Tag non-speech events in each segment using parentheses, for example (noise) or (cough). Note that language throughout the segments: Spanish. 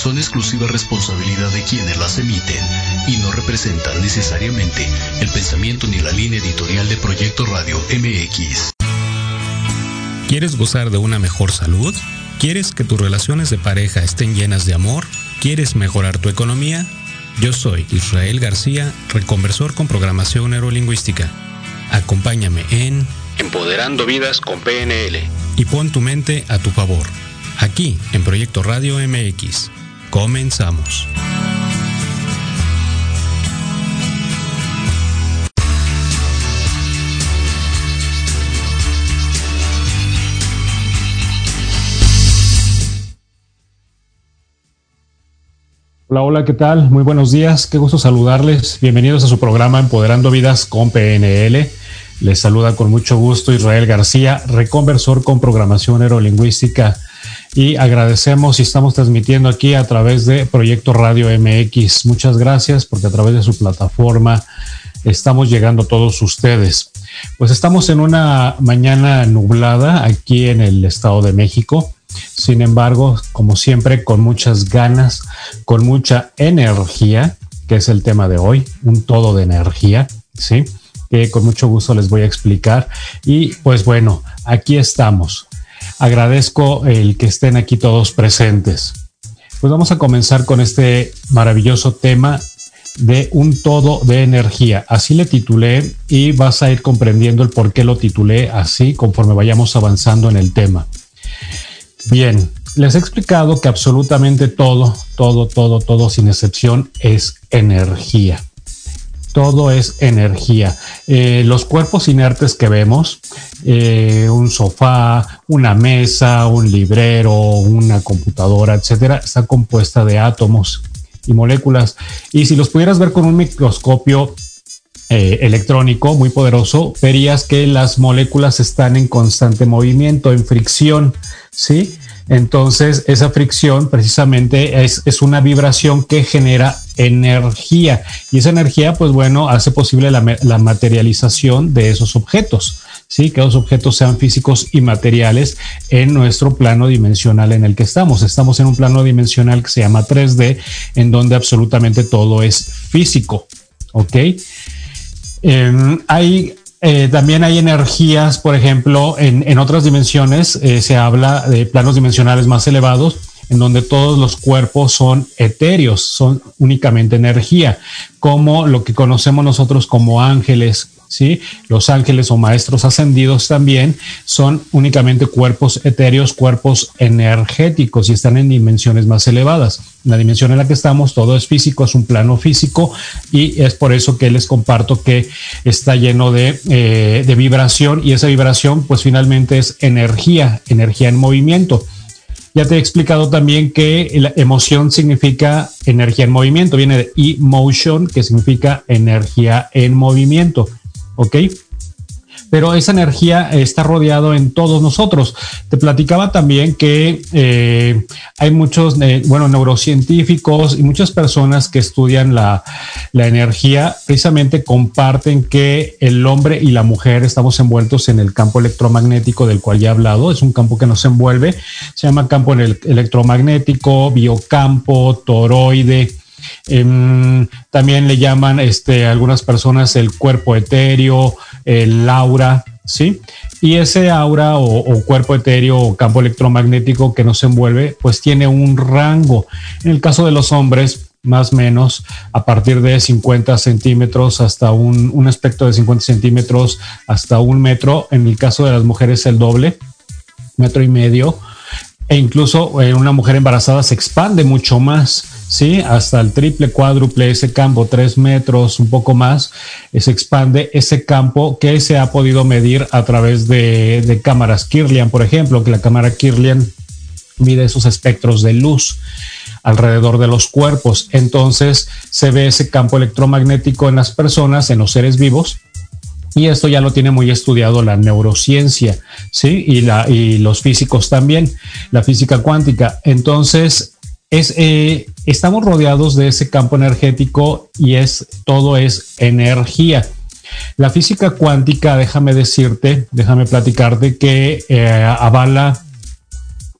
son exclusiva responsabilidad de quienes las emiten y no representan necesariamente el pensamiento ni la línea editorial de Proyecto Radio MX. ¿Quieres gozar de una mejor salud? ¿Quieres que tus relaciones de pareja estén llenas de amor? ¿Quieres mejorar tu economía? Yo soy Israel García, reconversor con programación neurolingüística. Acompáñame en Empoderando Vidas con PNL y pon tu mente a tu favor. Aquí en Proyecto Radio MX. Comenzamos. Hola, hola, ¿qué tal? Muy buenos días, qué gusto saludarles. Bienvenidos a su programa Empoderando Vidas con PNL. Les saluda con mucho gusto Israel García, reconversor con programación neurolingüística. Y agradecemos y estamos transmitiendo aquí a través de Proyecto Radio MX. Muchas gracias porque a través de su plataforma estamos llegando a todos ustedes. Pues estamos en una mañana nublada aquí en el Estado de México. Sin embargo, como siempre, con muchas ganas, con mucha energía, que es el tema de hoy, un todo de energía, ¿sí? Que con mucho gusto les voy a explicar. Y pues bueno, aquí estamos. Agradezco el que estén aquí todos presentes. Pues vamos a comenzar con este maravilloso tema de un todo de energía. Así le titulé y vas a ir comprendiendo el por qué lo titulé así conforme vayamos avanzando en el tema. Bien, les he explicado que absolutamente todo, todo, todo, todo, sin excepción, es energía. Todo es energía. Eh, los cuerpos inertes que vemos, eh, un sofá, una mesa, un librero, una computadora, etcétera, está compuesta de átomos y moléculas. Y si los pudieras ver con un microscopio eh, electrónico muy poderoso, verías que las moléculas están en constante movimiento, en fricción. ¿sí? Entonces, esa fricción precisamente es, una vibración que genera energía y esa energía, pues bueno, hace posible la, materialización de esos objetos, ¿sí? Que los objetos sean físicos y materiales en nuestro plano dimensional en el que estamos. Estamos en un plano dimensional que se llama 3D, en donde absolutamente todo es físico, ¿ok? Hay eh, también hay energías, por ejemplo, en, otras dimensiones eh, se habla de planos dimensionales más elevados, en donde todos los cuerpos son etéreos, son únicamente energía, como lo que conocemos nosotros como ángeles, ¿sí? Los ángeles o maestros ascendidos también son únicamente cuerpos etéreos, cuerpos energéticos y están en dimensiones más elevadas. La dimensión en la que estamos, todo es físico, es un plano físico y es por eso que les comparto que está lleno de, eh, de vibración y esa vibración pues finalmente es energía, energía en movimiento. Ya te he explicado también que la emoción significa energía en movimiento, viene de emotion, que significa energía en movimiento. ¿ok? Pero esa energía está rodeado en todos nosotros. Te platicaba también que eh, hay muchos, eh, bueno, neurocientíficos y muchas personas que estudian la, la energía, precisamente comparten que el hombre y la mujer estamos envueltos en el campo electromagnético del cual ya he hablado. Es un campo que nos envuelve. Se llama campo electromagnético, biocampo, toroide Em, también le llaman este, algunas personas el cuerpo etéreo, el aura, ¿sí? Y ese aura o, cuerpo etéreo o campo electromagnético que nos envuelve, pues tiene un rango. En el caso de los hombres, más o menos a partir de 50 centímetros hasta un, un espectro de 50 centímetros hasta un metro. En el caso de las mujeres, el doble, metro y medio. E incluso en una mujer embarazada se expande mucho más. ¿Sí? Hasta el triple, cuádruple, ese campo, tres metros, un poco más, eh, se expande ese campo que se ha podido medir a través de, cámaras Kirlian, por ejemplo, que la cámara Kirlian mide esos espectros de luz alrededor de los cuerpos. Entonces se ve ese campo electromagnético en las personas, en los seres vivos, y esto ya lo tiene muy estudiado la neurociencia, ¿sí? Y, los físicos también, la física cuántica. Entonces, es, eh, estamos rodeados de ese campo energético y es todo es energía. La física cuántica, déjame decirte, déjame platicarte que eh, avala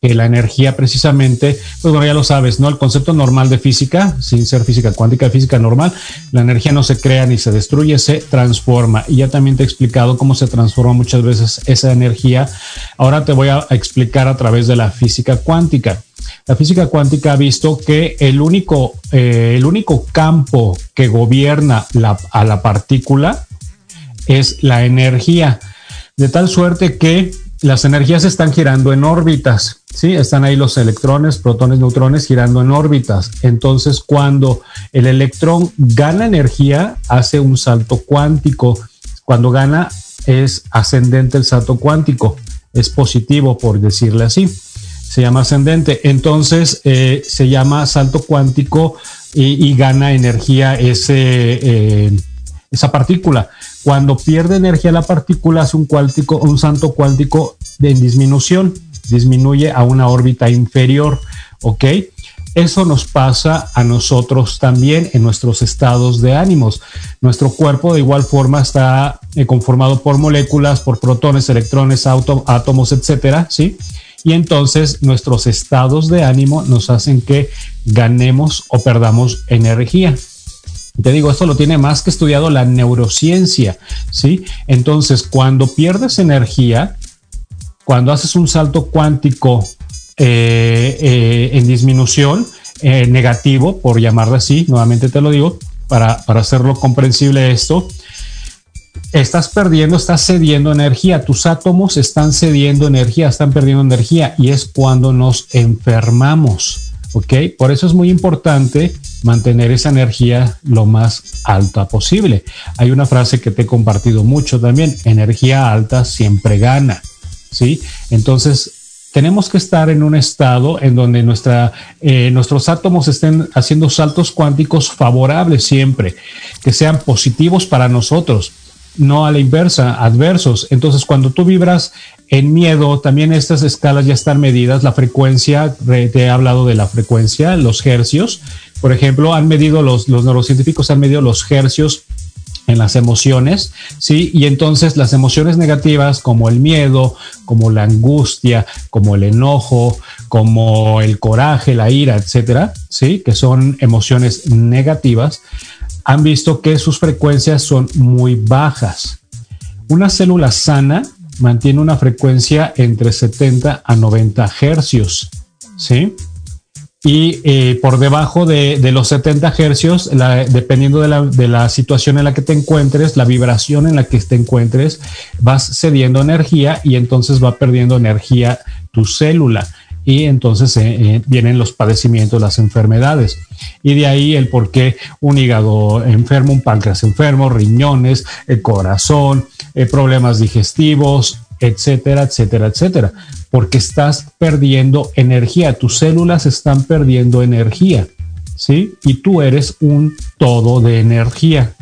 que la energía precisamente, pues bueno, ya lo sabes, ¿no? El concepto normal de física, sin ser física cuántica, física normal, la energía no se crea ni se destruye, se transforma. Y ya también te he explicado cómo se transforma muchas veces esa energía. Ahora te voy a explicar a través de la física cuántica. La física cuántica ha visto que el único, eh, el único campo que gobierna a la partícula es la energía, de tal suerte que las energías están girando en órbitas, ¿sí? Están ahí los electrones, protones, neutrones girando en órbitas. Entonces, cuando el electrón gana energía, hace un salto cuántico. Cuando gana, es ascendente el salto cuántico. Es positivo, por decirle así. Se llama ascendente. Entonces, eh, se llama salto cuántico y, gana energía eh, esa partícula. Cuando pierde energía la partícula hace un, cuántico, un salto cuántico de disminución, disminuye a una órbita inferior, ¿ok? Eso nos pasa a nosotros también en nuestros estados de ánimos. Nuestro cuerpo de igual forma está eh, conformado por moléculas, por protones, electrones, átomos, etcétera, ¿sí? Y entonces nuestros estados de ánimo nos hacen que ganemos o perdamos energía. Te digo, esto lo tiene más que estudiado la neurociencia, ¿sí? Entonces, cuando pierdes energía, cuando haces un salto cuántico eh, eh, en disminución, eh, negativo, por llamarlo así, nuevamente te lo digo, para, para hacerlo comprensible esto, estás perdiendo, estás cediendo energía, tus átomos están cediendo energía, están perdiendo energía y es cuando nos enfermamos. ¿ok? Por eso es muy importante mantener esa energía lo más alta posible. Hay una frase que te he compartido mucho también, energía alta siempre gana, ¿sí? Entonces, tenemos que estar en un estado en donde eh, nuestros átomos estén haciendo saltos cuánticos favorables siempre, que sean positivos para nosotros no a la inversa, adversos. Entonces, cuando tú vibras en miedo, también estas escalas ya están medidas. La frecuencia, te he hablado de la frecuencia, los hercios. Por ejemplo, han medido los, los neurocientíficos han medido los hercios en las emociones, ¿sí? Y entonces las emociones negativas como el miedo, como la angustia, como el enojo, como el coraje, la ira, etcétera, ¿sí? Que son emociones negativas, han visto que sus frecuencias son muy bajas. Una célula sana mantiene una frecuencia entre 70 a 90 hercios, ¿sí? Y eh, por debajo de, los 70 hercios, dependiendo de la, situación en la que te encuentres, la vibración en la que te encuentres, vas cediendo energía y entonces va perdiendo energía tu célula y entonces eh, eh, vienen los padecimientos, las enfermedades. Y de ahí el por qué un hígado enfermo, un páncreas enfermo, riñones, el corazón, eh, problemas digestivos, etcétera, etcétera, etcétera. Porque estás perdiendo energía, tus células están perdiendo energía, ¿sí? Y tú eres un todo de energía,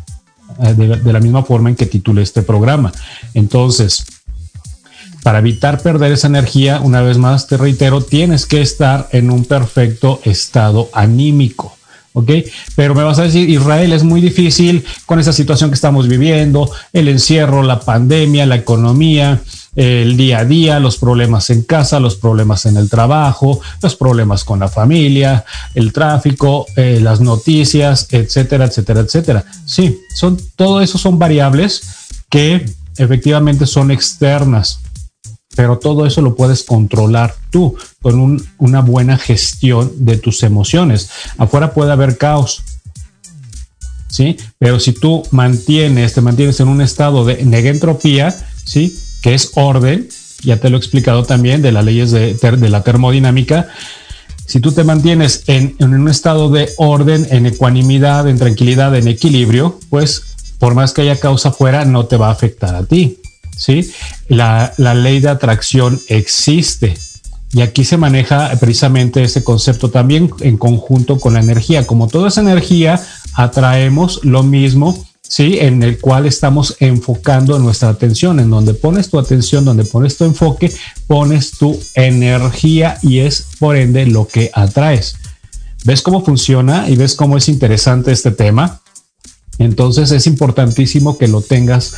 de, de la misma forma en que titulé este programa. Entonces, para evitar perder esa energía, una vez más te reitero, tienes que estar en un perfecto estado anímico. ¿ok? Pero me vas a decir, Israel es muy difícil con esa situación que estamos viviendo, el encierro, la pandemia, la economía, el día a día, los problemas en casa, los problemas en el trabajo, los problemas con la familia, el tráfico, eh, las noticias, etcétera, etcétera, etcétera. Sí, son, todo eso son variables que efectivamente son externas pero todo eso lo puedes controlar tú con una buena gestión de tus emociones. Afuera puede haber caos, ¿sí? Pero si tú mantienes, te mantienes en un estado de negentropía, ¿sí? Que es orden, ya te lo he explicado también de las leyes de, la termodinámica, si tú te mantienes en, en, un estado de orden, en ecuanimidad, en tranquilidad, en equilibrio, pues por más que haya causa afuera, no te va a afectar a ti. ¿Sí? La, ley de atracción existe. Y aquí se maneja precisamente ese concepto también en conjunto con la energía. Como toda esa energía, atraemos lo mismo, ¿sí? En el cual estamos enfocando nuestra atención. En donde pones tu atención, donde pones tu enfoque, pones tu energía y es por ende lo que atraes. ¿Ves cómo funciona y ves cómo es interesante este tema? Entonces es importantísimo que lo tengas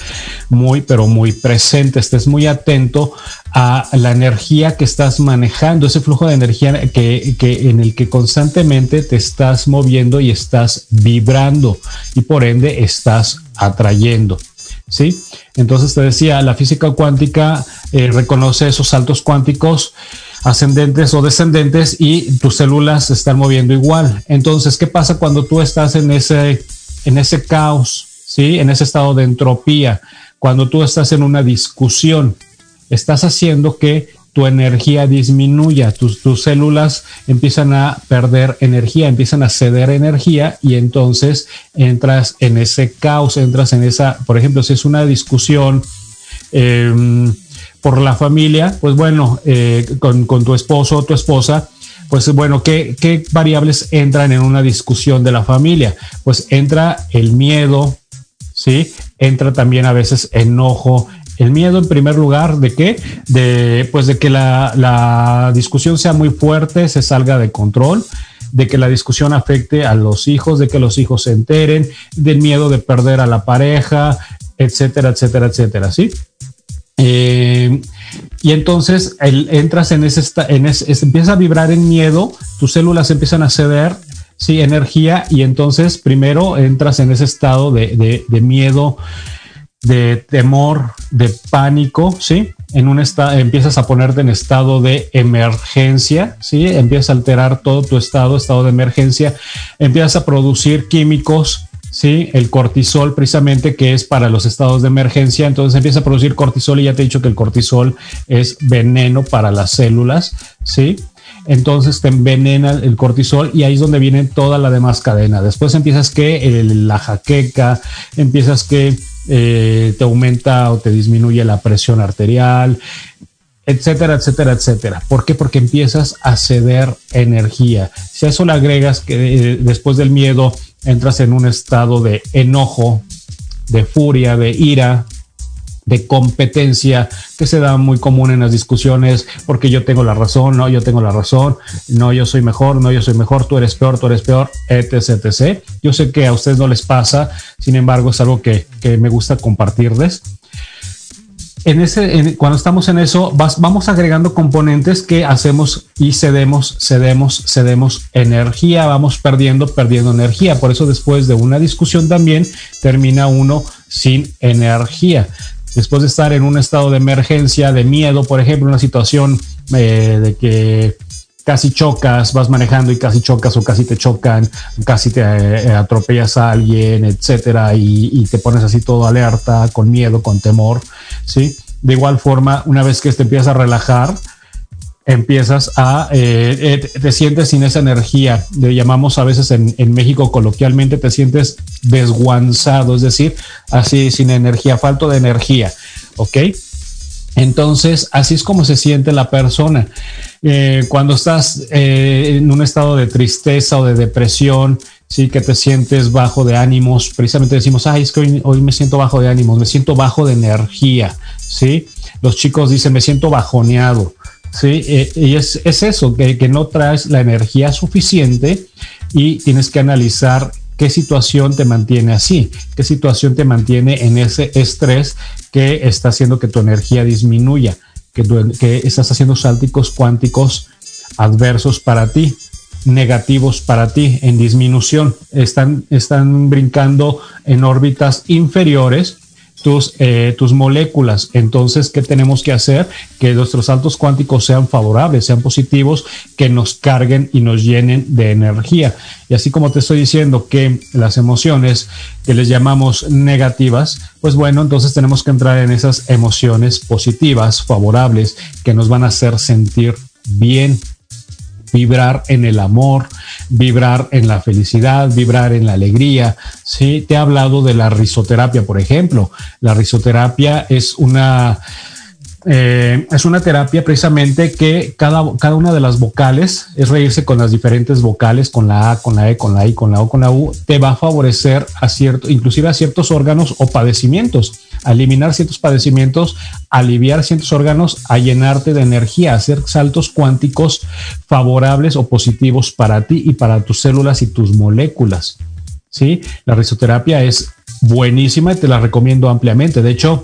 muy, pero muy presente, estés muy atento a la energía que estás manejando, ese flujo de energía que, en el que constantemente te estás moviendo y estás vibrando y por ende estás atrayendo. ¿Sí? Entonces te decía, la física cuántica eh, reconoce esos saltos cuánticos ascendentes o descendentes y tus células se están moviendo igual. Entonces, ¿qué pasa cuando tú estás en ese en ese caos, ¿sí? En ese estado de entropía, cuando tú estás en una discusión, estás haciendo que tu energía disminuya, tus, tus, células empiezan a perder energía, empiezan a ceder energía y entonces entras en ese caos, entras en esa, por ejemplo, si es una discusión em, por la familia, pues bueno, eh, con, con, tu esposo o tu esposa, pues bueno, ¿qué, variables entran en una discusión de la familia? Pues entra el miedo, ¿sí? Entra también a veces enojo, el miedo en primer lugar de qué? De, pues de que la, la, discusión sea muy fuerte, se salga de control, de que la discusión afecte a los hijos, de que los hijos se enteren, del miedo de perder a la pareja, etcétera, etcétera, etcétera, ¿sí? Eh, y entonces entras en ese, en empieza a vibrar en miedo, tus células empiezan a ceder, sí, energía, y entonces primero entras en ese estado de, de, miedo, de temor, de pánico, sí, en un estado, empiezas a ponerte en estado de emergencia, sí, empiezas a alterar todo tu estado, estado de emergencia, empiezas a producir químicos ¿sí? El cortisol precisamente que es para los estados de emergencia, entonces empieza a producir cortisol y ya te he dicho que el cortisol es veneno para las células, ¿sí? Entonces te envenena el cortisol y ahí es donde viene toda la demás cadena. Después empiezas que la jaqueca, empiezas que eh, te aumenta o te disminuye la presión arterial, etcétera, etcétera, etcétera. ¿Por qué? Porque empiezas a ceder energía. Si a eso le agregas que eh, después del miedo entras en un estado de enojo, de furia, de ira, de competencia que se da muy común en las discusiones porque yo tengo la razón, no, yo tengo la razón, no, yo soy mejor, no, yo soy mejor, tú eres peor, tú eres peor, etc, etc. Yo sé que a ustedes no les pasa, sin embargo es algo que, que me gusta compartirles en ese, cuando estamos en eso, vamos agregando componentes que hacemos y cedemos, cedemos, cedemos energía, vamos perdiendo, perdiendo energía. Por eso después de una discusión también termina uno sin energía. Después de estar en un estado de emergencia, de miedo, por ejemplo, una situación eh, de que casi chocas, vas manejando y casi chocas o casi te chocan, casi te eh, atropellas a alguien, etcétera, y, te pones así todo alerta, con miedo, con temor, ¿sí? De igual forma, una vez que te empiezas a relajar, empiezas a, eh, eh, te sientes sin esa energía, le llamamos a veces en, en, México coloquialmente, te sientes desguanzado, es decir, así sin energía, falto de energía, ¿ok? Entonces, así es como se siente la persona. Eh, cuando estás eh, en un estado de tristeza o de depresión, sí que te sientes bajo de ánimos, precisamente decimos, ay, es que hoy, me siento bajo de ánimos, me siento bajo de energía, ¿sí? Los chicos dicen, me siento bajoneado, ¿sí? Eh, y es, es eso, que, que no traes la energía suficiente y tienes que analizar qué situación te mantiene así, qué situación te mantiene en ese estrés que está haciendo que tu energía disminuya, que, que estás haciendo sálticos cuánticos adversos para ti negativos para ti en disminución están están brincando en órbitas inferiores tus, eh, tus moléculas. Entonces, ¿qué tenemos que hacer? Que nuestros saltos cuánticos sean favorables, sean positivos, que nos carguen y nos llenen de energía. Y así como te estoy diciendo que las emociones que les llamamos negativas, pues bueno, entonces tenemos que entrar en esas emociones positivas, favorables, que nos van a hacer sentir bien, vibrar en el amor, vibrar en la felicidad, vibrar en la alegría. Sí, te he hablado de la risoterapia, por ejemplo. La risoterapia es una eh, es una terapia precisamente que cada, cada una de las vocales, es reírse con las diferentes vocales, con la A, con la E, con la I, con la O, con la U, te va a favorecer a cierto, inclusive a ciertos órganos o padecimientos, a eliminar ciertos padecimientos, aliviar ciertos órganos, a llenarte de energía, hacer saltos cuánticos favorables o positivos para ti y para tus células y tus moléculas. ¿sí? La risoterapia es buenísima y te la recomiendo ampliamente. De hecho,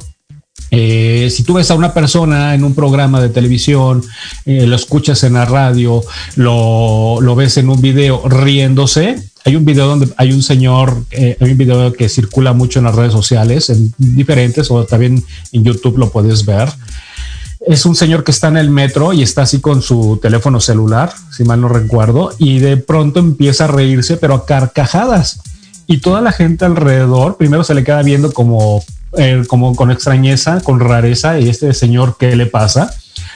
eh, si tú ves a una persona en un programa de televisión, eh, lo escuchas en la radio, lo, lo, ves en un video riéndose, hay un video donde hay un señor, eh, hay un video que circula mucho en las redes sociales, en diferentes, o también en YouTube lo puedes ver. Es un señor que está en el metro y está así con su teléfono celular, si mal no recuerdo, y de pronto empieza a reírse, pero a carcajadas. Y toda la gente alrededor, primero se le queda viendo como eh, como con extrañeza, con rareza, y este señor, ¿qué le pasa?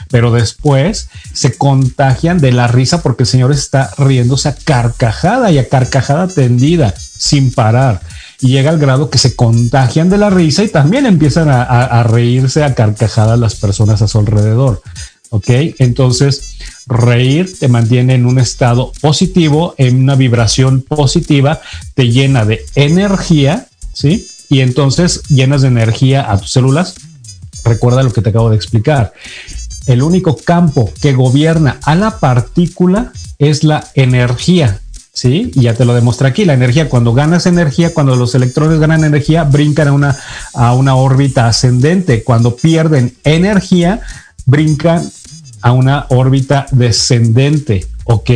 Pero después se contagian de la risa porque el señor está riéndose a carcajada y a carcajada tendida, sin parar. Y llega al grado que se contagian de la risa y también empiezan a, reírse a carcajadas las personas a su alrededor. ¿ok? Entonces, reír te mantiene en un estado positivo, en una vibración positiva, te llena de energía, ¿sí? Y entonces llenas de energía a tus células. Recuerda lo que te acabo de explicar. El único campo que gobierna a la partícula es la energía. ¿sí? Y ya te lo demuestra aquí. La energía, cuando ganas energía, cuando los electrones ganan energía, brincan a una, a una órbita ascendente. Cuando pierden energía, brincan a una órbita descendente. ¿Ok?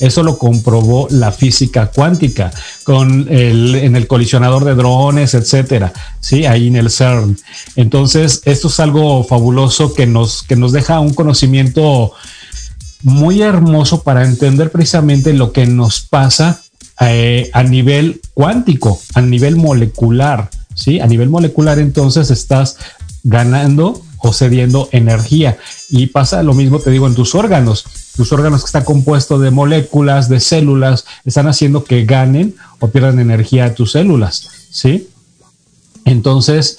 Eso lo comprobó la física cuántica con el, en el colisionador de drones, etcétera, sí, ahí en el CERN. Entonces, esto es algo fabuloso que nos, que nos deja un conocimiento muy hermoso para entender precisamente lo que nos pasa eh, a nivel cuántico, a nivel molecular, sí, a nivel molecular. Entonces, estás ganando o cediendo energía y pasa lo mismo, te digo, en tus órganos tus órganos que están compuestos de moléculas, de células, están haciendo que ganen o pierdan energía a tus células, ¿sí? Entonces,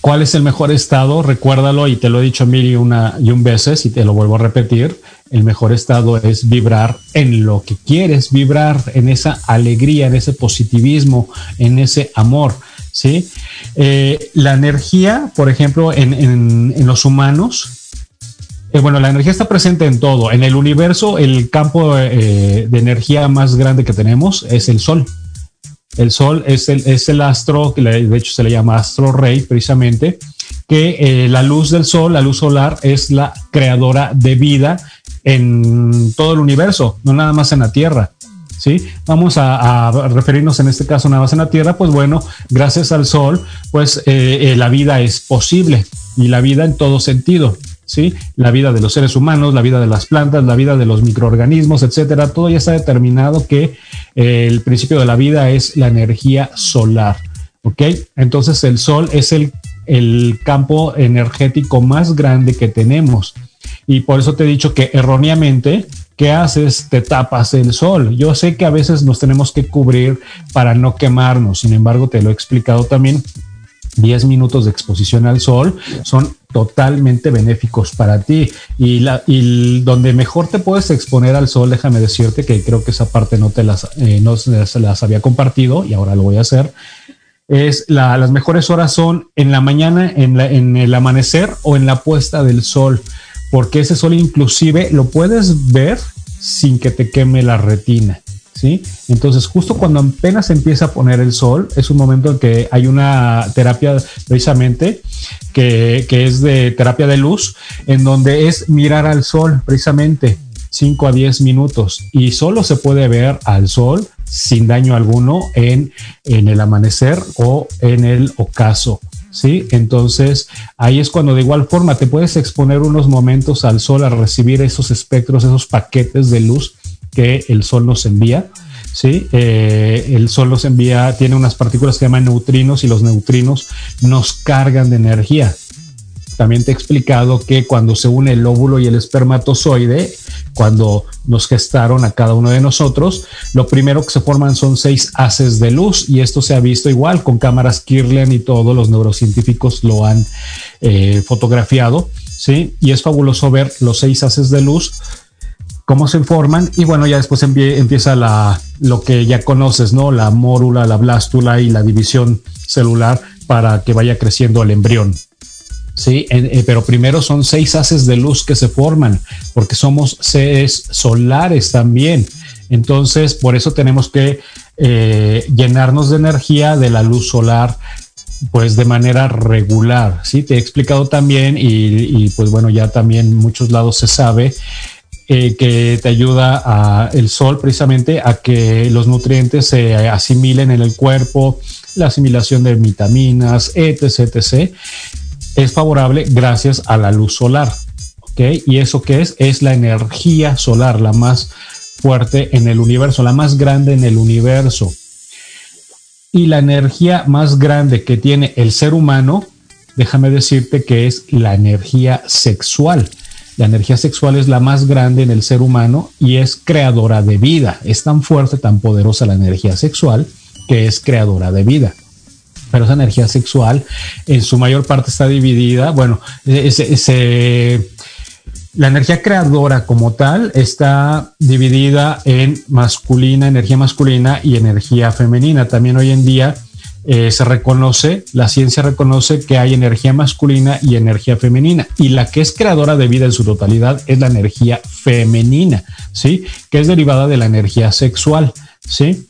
¿cuál es el mejor estado? Recuérdalo y te lo he dicho mil y una y un veces y te lo vuelvo a repetir. El mejor estado es vibrar en lo que quieres, vibrar en esa alegría, en ese positivismo, en ese amor. ¿sí? Eh, la energía, por ejemplo, en, en los humanos, eh, bueno, la energía está presente en todo. En el universo, el campo eh, de energía más grande que tenemos es el Sol. El Sol es el, es el astro, que de hecho se le llama astro rey precisamente, que eh, la luz del Sol, la luz solar, es la creadora de vida en todo el universo, no nada más en la Tierra. ¿sí? Vamos a, referirnos en este caso nada más en la Tierra, pues bueno, gracias al Sol, pues la vida es posible y la vida en todo sentido. ¿Sí? La vida de los seres humanos, la vida de las plantas, la vida de los microorganismos, etcétera. Todo ya está determinado que eh, el principio de la vida es la energía solar, ¿ok? Entonces el sol es el, el campo energético más grande que tenemos. Y por eso te he dicho que erróneamente, ¿qué haces? Te tapas el sol. Yo sé que a veces nos tenemos que cubrir para no quemarnos. Sin embargo, te lo he explicado también 10 minutos de exposición al sol son totalmente benéficos para ti. Y, la, y donde mejor te puedes exponer al sol, déjame decirte que creo que esa parte no te las, eh, no se las había compartido y ahora lo voy a hacer. Es la, las mejores horas son en la mañana, en, la, en el amanecer o en la puesta del sol, porque ese sol inclusive lo puedes ver sin que te queme la retina. Entonces, justo cuando apenas empieza a poner el sol, es un momento en que hay una terapia precisamente que, es de terapia de luz, en donde es mirar al sol precisamente 5 a 10 minutos y solo se puede ver al sol sin daño alguno en, el amanecer o en el ocaso. Entonces, ahí es cuando de igual forma te puedes exponer unos momentos al sol a recibir esos espectros, esos paquetes de luz que el Sol nos envía. ¿sí? Eh, el Sol nos envía, tiene unas partículas que llaman neutrinos y los neutrinos nos cargan de energía. También te he explicado que cuando se une el óvulo y el espermatozoide, cuando nos gestaron a cada uno de nosotros, lo primero que se forman son seis haces de luz y esto se ha visto igual con cámaras Kirlian y todos los neurocientíficos lo han eh, fotografiado, ¿sí? Y es fabuloso ver los seis haces de luz cómo se forman y bueno, ya después empieza la, lo que ya conoces, ¿no? La mórula, la blástula y la división celular para que vaya creciendo el embrión. Sí, eh, pero primero son seis haces de luz que se forman, porque somos seres solares también. Entonces, por eso tenemos que eh, llenarnos de energía de la luz solar pues de manera regular, ¿sí? Te he explicado también y, pues bueno, ya también en muchos lados se sabe eh, que te ayuda a el sol precisamente a que los nutrientes se asimilen en el cuerpo, la asimilación de vitaminas, etc, etc. Es favorable gracias a la luz solar, ¿ok? Y eso que es es la energía solar, la más fuerte en el universo, la más grande en el universo y la energía más grande que tiene el ser humano, déjame decirte que es la energía sexual. La energía sexual es la más grande en el ser humano y es creadora de vida. Es tan fuerte, tan poderosa la energía sexual que es creadora de vida. Pero esa energía sexual en su mayor parte está dividida, bueno, la energía creadora como tal está dividida en masculina, energía masculina y energía femenina. También hoy en día eh, se reconoce, la ciencia reconoce que hay energía masculina y energía femenina. Y la que es creadora de vida en su totalidad es la energía femenina, ¿sí? Que es derivada de la energía sexual, ¿sí?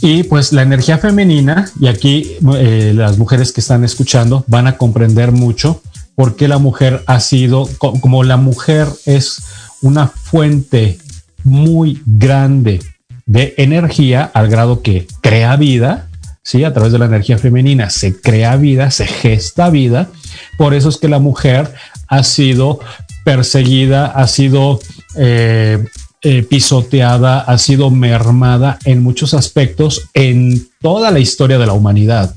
Y pues la energía femenina, y aquí eh, las mujeres que están escuchando van a comprender mucho porque la mujer ha sido, como la mujer es una fuente muy grande de energía al grado que crea vida, ¿sí? A través de la energía femenina se crea vida, se gesta vida. Por eso es que la mujer ha sido perseguida, ha sido eh, eh, pisoteada, ha sido mermada en muchos aspectos en toda la historia de la humanidad,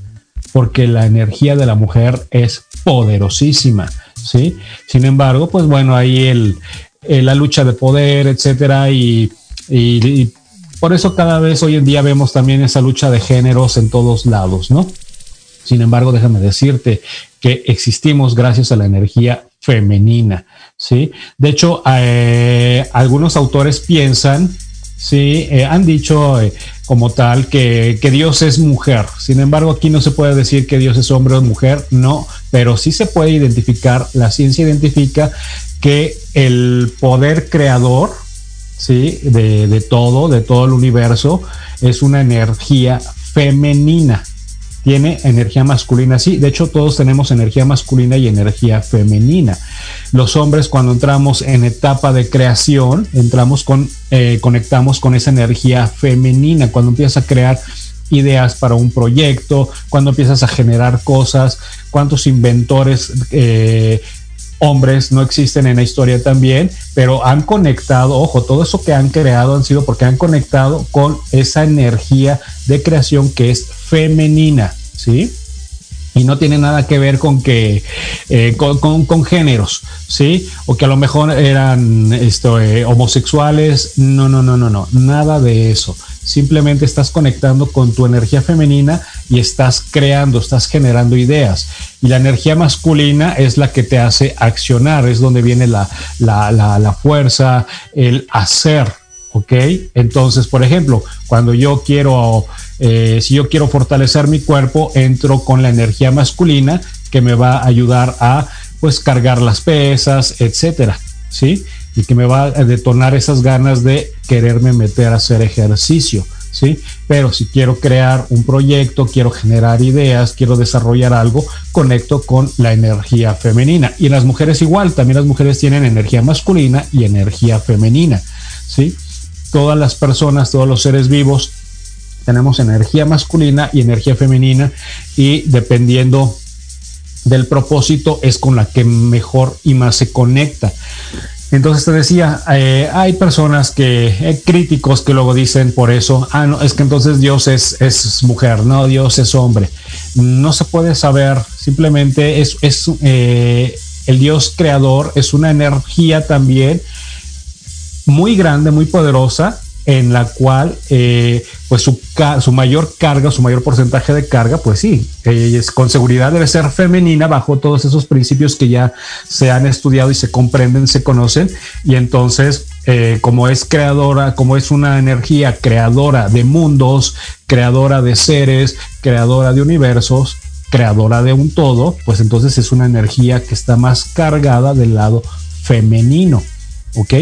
porque la energía de la mujer es poderosísima, ¿sí? Sin embargo, pues bueno, ahí el, la lucha de poder, etcétera, y, y, por eso cada vez hoy en día vemos también esa lucha de géneros en todos lados, ¿no? Sin embargo, déjame decirte que existimos gracias a la energía femenina, ¿sí? De hecho, eh, algunos autores piensan Sí, eh, han dicho eh, como tal que, Dios es mujer. Sin embargo, aquí no se puede decir que Dios es hombre o mujer, no, pero sí se puede identificar, la ciencia identifica que el poder creador, sí, de, de todo, de todo el universo, es una energía femenina tiene energía masculina. Sí, de hecho todos tenemos energía masculina y energía femenina. Los hombres cuando entramos en etapa de creación, entramos con, eh, conectamos con esa energía femenina. Cuando empiezas a crear ideas para un proyecto, cuando empiezas a generar cosas, cuántos inventores eh, hombres no existen en la historia también, pero han conectado, ojo, todo eso que han creado han sido porque han conectado con esa energía de creación que es femenina, ¿sí? y no tiene nada que ver con que eh, con, géneros, ¿sí? O que a lo mejor eran esto, eh, homosexuales. No, no, no, no, no, nada de eso. Simplemente estás conectando con tu energía femenina y estás creando, estás generando ideas. Y la energía masculina es la que te hace accionar, es donde viene la, la, fuerza, el hacer, ¿ok? Entonces, por ejemplo, cuando yo quiero eh, si yo quiero fortalecer mi cuerpo, entro con la energía masculina que me va a ayudar a pues cargar las pesas, etcétera, ¿sí? Y que me va a detonar esas ganas de quererme meter a hacer ejercicio, ¿sí? Pero si quiero crear un proyecto, quiero generar ideas, quiero desarrollar algo, conecto con la energía femenina. Y las mujeres igual, también las mujeres tienen energía masculina y energía femenina, ¿sí? Todas las personas, todos los seres vivos tenemos energía masculina y energía femenina y dependiendo del propósito es con la que mejor y más se conecta. Entonces te decía, eh, hay personas que, eh, críticos que luego dicen por eso, ah, no, es que entonces Dios es, es mujer, no, Dios es hombre. No se puede saber, simplemente es, es eh, el Dios creador, es una energía también muy grande, muy poderosa, en la cual eh, pues su, su, mayor carga, su mayor porcentaje de carga, pues sí, es, con seguridad debe ser femenina bajo todos esos principios que ya se han estudiado y se comprenden, se conocen, y entonces eh, como es creadora, como es una energía creadora de mundos, creadora de seres, creadora de universos, creadora de un todo, pues entonces es una energía que está más cargada del lado femenino, ¿ok?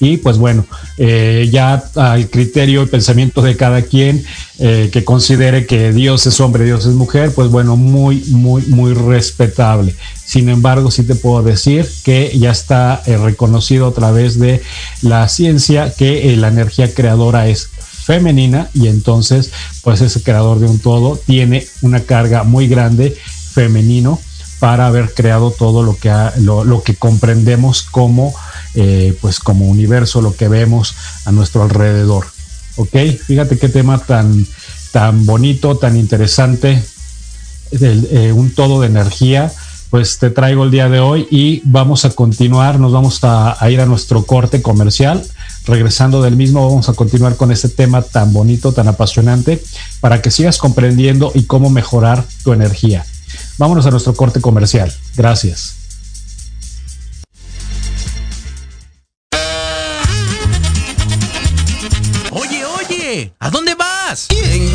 Y pues bueno, eh, ya al criterio y pensamiento de cada quien eh, que considere que Dios es hombre, Dios es mujer, pues bueno, muy, muy, muy respetable. Sin embargo, sí te puedo decir que ya está eh, reconocido a través de la ciencia que la energía creadora es femenina y entonces pues ese creador de un todo tiene una carga muy grande femenino para haber creado todo lo que, lo, que comprendemos como, eh, pues como universo, lo que vemos a nuestro alrededor. Ok, fíjate qué tema tan, tan bonito, tan interesante, eh, un todo de energía pues te traigo el día de hoy y vamos a continuar, nos vamos a, ir a nuestro corte comercial. Regresando del mismo, vamos a continuar con este tema tan bonito, tan apasionante, para que sigas comprendiendo y cómo mejorar tu energía. Vámonos a nuestro corte comercial. Gracias.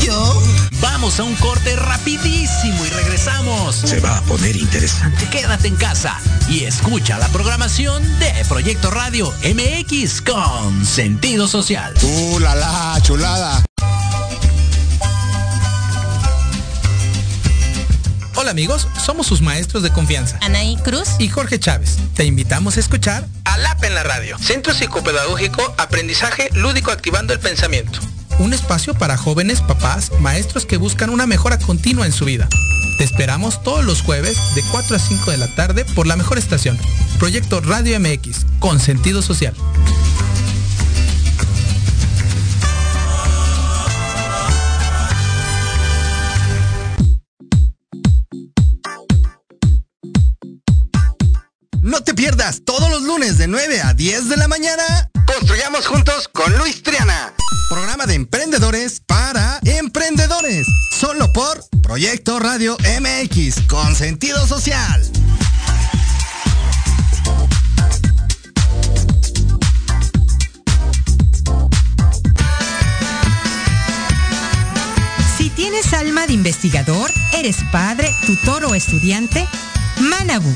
Yo? Vamos a un corte rapidísimo y regresamos. Se va a poner interesante. Quédate en casa y escucha la programación de Proyecto Radio MX con sentido social. ¡Uh, la, la chulada! Hola amigos, somos sus maestros de confianza. Anaí Cruz y Jorge Chávez. Te invitamos a escuchar ALAP en la radio. Centro Psicopedagógico Aprendizaje Lúdico Activando el Pensamiento. Un espacio para jóvenes, papás, maestros que buscan una mejora continua en su vida. Te esperamos todos los jueves de 4 a 5 de la tarde por la mejor estación. Proyecto Radio MX, con sentido social. No te pierdas todos los lunes de 9 a 10 de la mañana. Construyamos juntos con Luis Triana. Programa de emprendedores para emprendedores. Solo por Proyecto Radio MX con sentido social. Si tienes alma de investigador, eres padre, tutor o estudiante, Manabu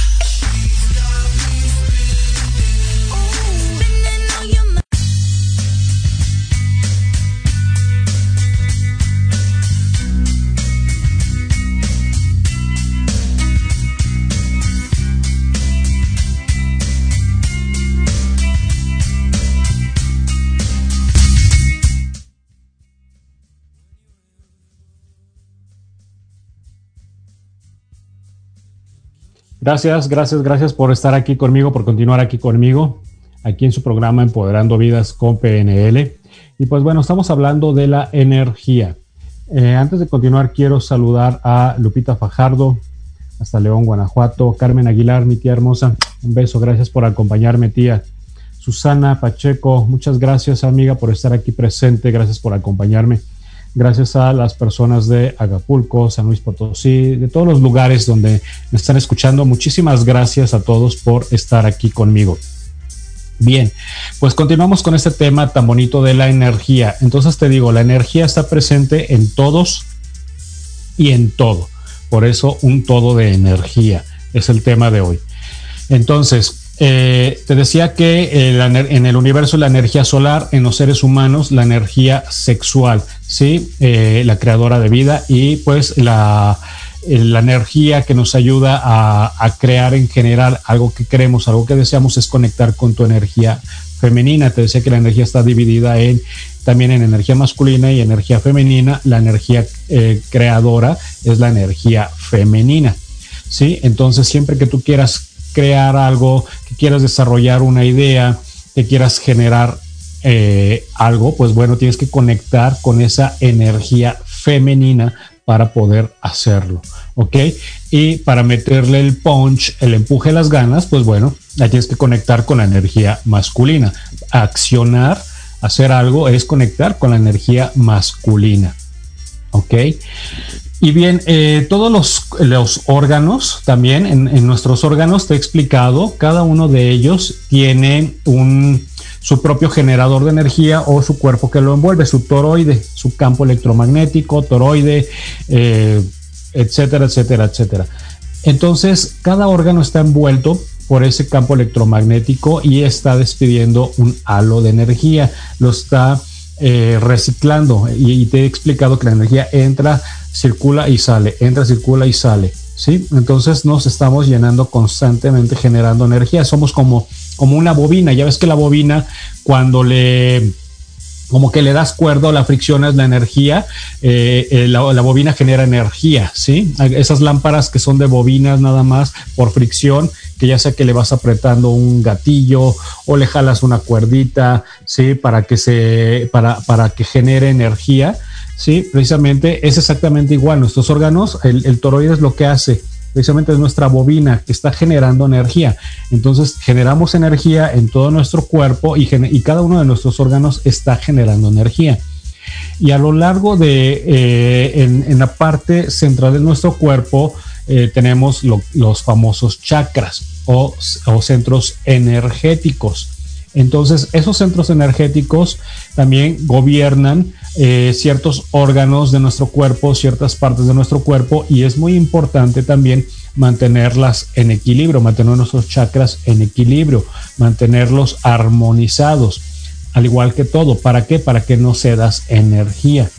Gracias, gracias, gracias por estar aquí conmigo, por continuar aquí conmigo, aquí en su programa Empoderando Vidas con PNL. Y pues bueno, estamos hablando de la energía. Eh, antes de continuar, quiero saludar a Lupita Fajardo, hasta León, Guanajuato, Carmen Aguilar, mi tía hermosa, un beso, gracias por acompañarme, tía. Susana Pacheco, muchas gracias, amiga, por estar aquí presente, gracias por acompañarme gracias a las personas de Acapulco, San Luis Potosí, de todos los lugares donde me están escuchando. Muchísimas gracias a todos por estar aquí conmigo. Bien, pues continuamos con este tema tan bonito de la energía. Entonces te digo, la energía está presente en todos y en todo. Por eso un todo de energía es el tema de hoy. Entonces, eh, te decía que eh, en el universo la energía solar, en los seres humanos la energía sexual, ¿sí? Eh, la creadora de vida y pues la, energía que nos ayuda a, crear en general algo que queremos, algo que deseamos es conectar con tu energía femenina. Te decía que la energía está dividida en también en energía masculina y energía femenina. La energía creadora es la energía femenina. ¿sí? Entonces, siempre que tú quieras crear algo, quieras desarrollar una idea, que quieras generar eh, algo, pues bueno, tienes que conectar con esa energía femenina para poder hacerlo, ¿ok? Y para meterle el punch, el empuje, las ganas, pues bueno, la tienes que conectar con la energía masculina. Accionar, hacer algo es conectar con la energía masculina, ¿ok? Y bien, eh, todos los, los, órganos, también en, en, nuestros órganos, te he explicado, cada uno de ellos tiene un, su propio generador de energía o su cuerpo que lo envuelve, su toroide, su campo electromagnético, toroide, eh, etcétera, etcétera, etcétera. Entonces, cada órgano está envuelto por ese campo electromagnético y está despidiendo un halo de energía, lo está eh, reciclando y, te he explicado que la energía entra, circula y sale, entra, circula y sale. ¿sí? Entonces nos estamos llenando constantemente, generando energía. Somos como, como una bobina. Ya ves que la bobina, cuando le como que le das cuerdo, la friccionas la energía, eh, eh, la, bobina genera energía, ¿sí? Esas lámparas que son de bobinas nada más por fricción, que ya sea que le vas apretando un gatillo o le jalas una cuerdita, ¿sí? Para que se, para, para que genere energía, ¿sí? Precisamente es exactamente igual. Nuestros órganos, el, el toroides lo que hace precisamente es nuestra bobina que está generando energía. Entonces generamos energía en todo nuestro cuerpo y, cada uno de nuestros órganos está generando energía. Y a lo largo de, eh, en, la parte central de nuestro cuerpo, eh, tenemos los famosos chakras o centros energéticos. Entonces, esos centros energéticos también gobiernan eh, ciertos órganos de nuestro cuerpo, ciertas partes de nuestro cuerpo y es muy importante también mantenerlas en equilibrio, mantener nuestros chakras en equilibrio, mantenerlos armonizados, al igual que todo. ¿Para qué? Para que no cedas energía.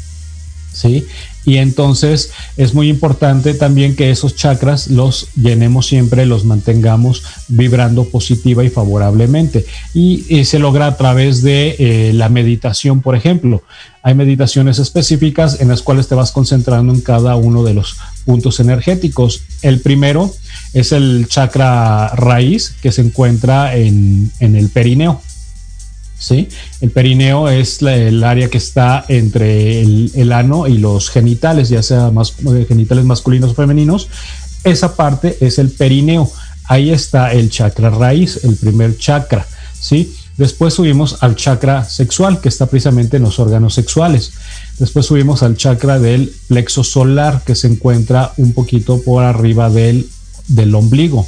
¿Sí? Y entonces es muy importante también que esos chakras los llenemos siempre, los mantengamos vibrando positiva y favorablemente. Y, se logra a través de eh, la meditación, por ejemplo. Hay meditaciones específicas en las cuales te vas concentrando en cada uno de los puntos energéticos. El primero es el chakra raíz que se encuentra en, en el perineo. ¿Sí? El perineo es el área que está entre el, ano y los genitales, ya sea eh, genitales masculinos o femeninos. Esa parte es el perineo. Ahí está el chakra raíz, el primer chakra, ¿sí? Después subimos al chakra sexual, que está precisamente en los órganos sexuales. Después subimos al chakra del plexo solar, que se encuentra un poquito por arriba del, del ombligo.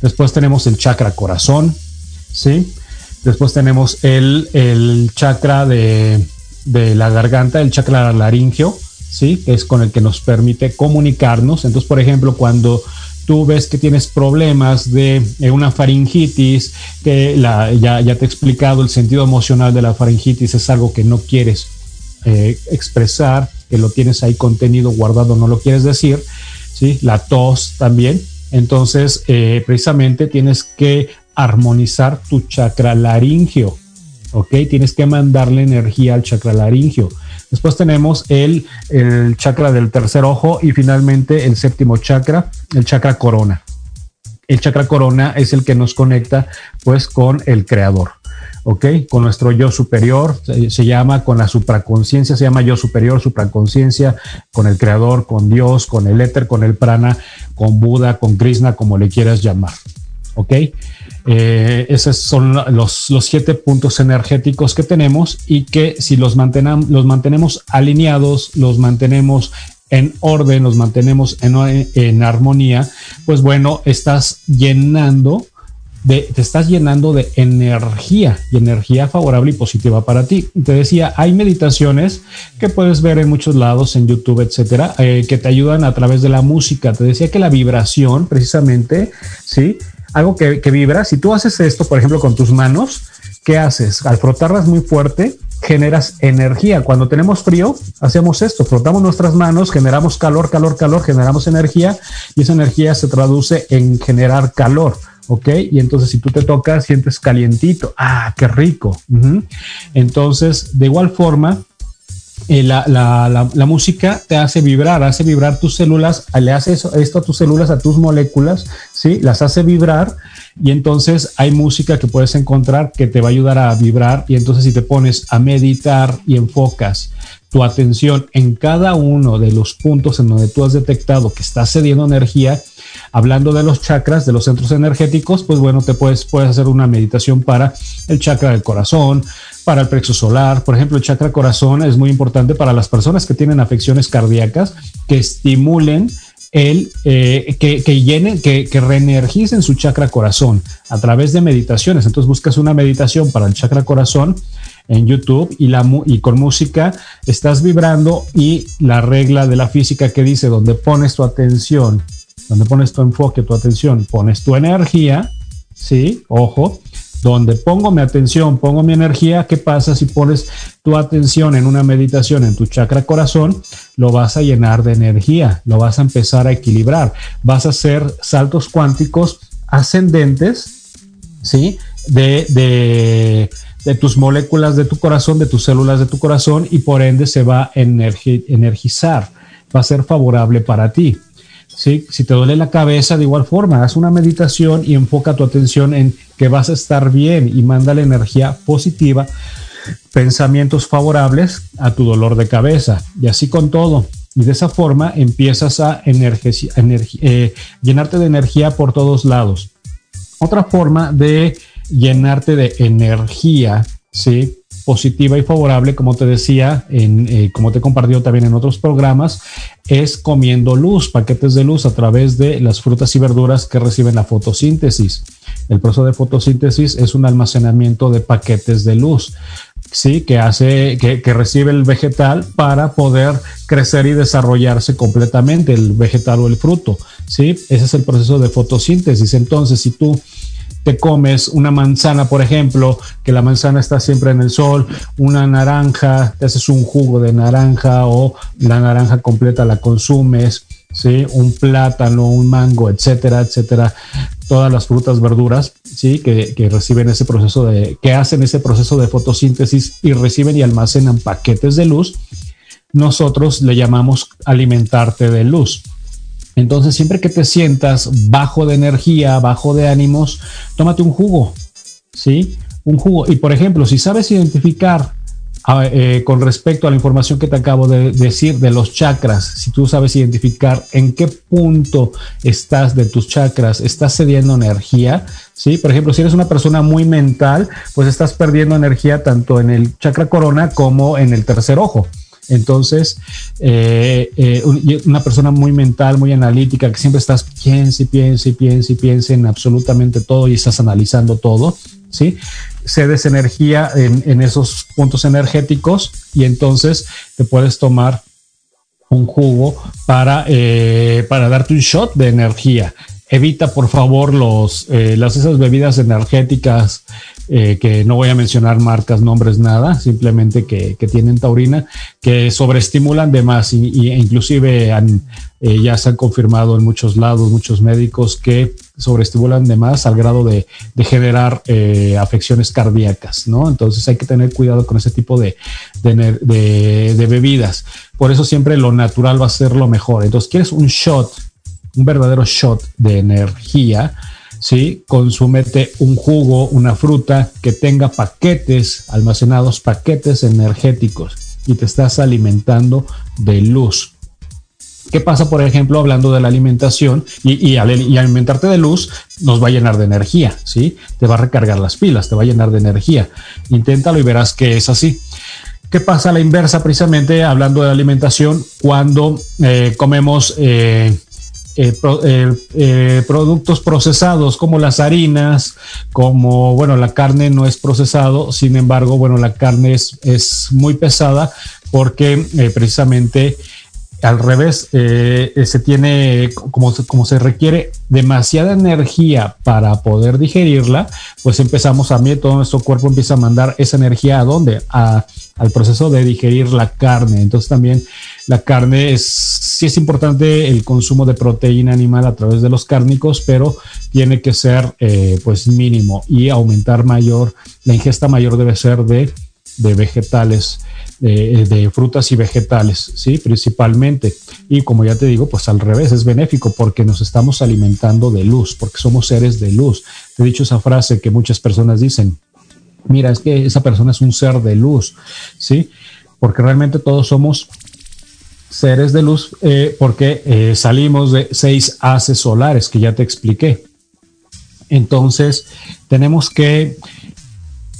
Después tenemos el chakra corazón, ¿sí? Después tenemos el, chakra de, la garganta, el chakra laringio, ¿sí? Que es con el que nos permite comunicarnos. Entonces, por ejemplo, cuando tú ves que tienes problemas de, una faringitis, que la, ya, te he explicado el sentido emocional de la faringitis, es algo que no quieres eh, expresar, que lo tienes ahí contenido, guardado, no lo quieres decir, ¿sí? La tos también. Entonces, eh, precisamente tienes que armonizar tu chakra laringio. ¿Ok? Tienes que mandarle energía al chakra laringio. Después tenemos el, el chakra del tercer ojo y finalmente el séptimo chakra, el chakra corona. El chakra corona es el que nos conecta pues con el creador. ¿ok? Con nuestro yo superior, se, llama con la supraconciencia, se llama yo superior, supraconciencia, con el creador, con Dios, con el éter, con el prana, con Buda, con Krishna, como le quieras llamar, ¿ok? Eh, esos son los, siete puntos energéticos que tenemos y que si los, los mantenemos alineados, los mantenemos en orden, los mantenemos en, armonía, pues bueno, estás llenando de, te estás llenando de energía y energía favorable y positiva para ti. Te decía, hay meditaciones que puedes ver en muchos lados, en YouTube, etcétera, eh, que te ayudan a través de la música. Te decía que la vibración, precisamente, sí, algo que, vibra. Si tú haces esto, por ejemplo, con tus manos, ¿qué haces? Al frotarlas muy fuerte, generas energía. Cuando tenemos frío, hacemos esto, frotamos nuestras manos, generamos calor, calor, calor, generamos energía y esa energía se traduce en generar calor. ¿ok? Y entonces si tú te tocas, sientes calientito. Ah, qué rico. Entonces, de igual forma, eh, la, la, música te hace vibrar, hace vibrar tus células, le hace esto a tus células, a tus moléculas, ¿sí? Las hace vibrar y entonces hay música que puedes encontrar que te va a ayudar a vibrar y entonces si te pones a meditar y enfocas tu atención en cada uno de los puntos en donde tú has detectado que estás cediendo energía, hablando de los chakras, de los centros energéticos, pues bueno, te puedes, puedes hacer una meditación para el chakra del corazón, para el plexo solar. Por ejemplo, el chakra corazón es muy importante para las personas que tienen afecciones cardíacas, que estimulen el eh, que, que, llenen, que, reenergicen su chakra corazón a través de meditaciones. Entonces buscas una meditación para el chakra corazón en YouTube y, la, y con música estás vibrando y la regla de la física que dice donde pones tu atención, donde pones tu enfoque, tu atención, pones tu energía, ¿sí? Ojo, donde pongo mi atención, pongo mi energía, ¿qué pasa si pones tu atención en una meditación en tu chakra corazón? Lo vas a llenar de energía, lo vas a empezar a equilibrar, vas a hacer saltos cuánticos ascendentes, ¿sí? De, de, de tus moléculas de tu corazón, de tus células de tu corazón y por ende se va a energizar, va a ser favorable para ti. ¿Sí? Si te duele la cabeza, de igual forma, haz una meditación y enfoca tu atención en que vas a estar bien y manda la energía positiva, pensamientos favorables a tu dolor de cabeza. Y así con todo. Y de esa forma empiezas a eh, llenarte de energía por todos lados. Otra forma de llenarte de energía, ¿sí? Positiva y favorable, como te decía, eh, como te he compartido también en otros programas, es comiendo luz, paquetes de luz a través de las frutas y verduras que reciben la fotosíntesis. El proceso de fotosíntesis es un almacenamiento de paquetes de luz, sí, que hace, que, que recibe el vegetal para poder crecer y desarrollarse completamente, el vegetal o el fruto, sí. Ese es el proceso de fotosíntesis. Entonces, si tú te comes una manzana, por ejemplo, que la manzana está siempre en el sol, una naranja, te haces un jugo de naranja o la naranja completa la consumes, ¿sí? un plátano, un mango, etcétera, etcétera, todas las frutas, verduras, ¿sí? que, que reciben ese proceso de, que hacen ese proceso de fotosíntesis y reciben y almacenan paquetes de luz, nosotros le llamamos alimentarte de luz. Entonces, siempre que te sientas bajo de energía, bajo de ánimos, tómate un jugo, ¿sí? Un jugo. Y por ejemplo, si sabes identificar eh, con respecto a la información que te acabo de decir de los chakras, si tú sabes identificar en qué punto estás de tus chakras, estás cediendo energía, ¿sí? Por ejemplo, si eres una persona muy mental, pues estás perdiendo energía tanto en el chakra corona como en el tercer ojo. Entonces, eh, eh, una persona muy mental, muy analítica, que siempre estás piensa y piensa y piensa en absolutamente todo y estás analizando todo, ¿sí? Cedes energía en, esos puntos energéticos y entonces te puedes tomar un jugo para, eh, para darte un shot de energía. Evita, por favor, los, las, esas bebidas energéticas eh, que no voy a mencionar marcas, nombres, nada, simplemente que, tienen taurina, que sobreestimulan de más y, inclusive han, eh, ya se han confirmado en muchos lados, muchos médicos que sobreestimulan de más al grado de, generar eh, afecciones cardíacas, ¿no? Entonces hay que tener cuidado con ese tipo de, de bebidas. Por eso siempre lo natural va a ser lo mejor. Entonces, quieres un shot, un verdadero shot de energía, ¿sí? Consúmete un jugo, una fruta que tenga paquetes almacenados, paquetes energéticos y te estás alimentando de luz. ¿Qué pasa, por ejemplo, hablando de la alimentación y, alimentarte de luz nos va a llenar de energía, ¿sí? Te va a recargar las pilas, te va a llenar de energía. Inténtalo y verás que es así. ¿Qué pasa a la inversa, precisamente hablando de alimentación, cuando eh, comemos eh, eh, eh, eh, productos procesados como las harinas, como, bueno, la carne no es procesado, sin embargo, bueno, la carne es, es muy pesada porque precisamente al revés, se tiene, como, como se requiere demasiada energía para poder digerirla, pues empezamos a mí, todo nuestro cuerpo empieza a mandar esa energía a dónde? A, al proceso de digerir la carne. Entonces también la carne es, sí es importante el consumo de proteína animal a través de los cárnicos, pero tiene que ser eh, pues mínimo y aumentar mayor, la ingesta mayor debe ser de de vegetales, de frutas y vegetales, ¿sí? Principalmente. Y como ya te digo, pues al revés, es benéfico porque nos estamos alimentando de luz, porque somos seres de luz. Te he dicho esa frase que muchas personas dicen, mira, es que esa persona es un ser de luz, ¿sí? Porque realmente todos somos seres de luz eh, porque eh, salimos de seis haces solares que ya te expliqué. Entonces, tenemos que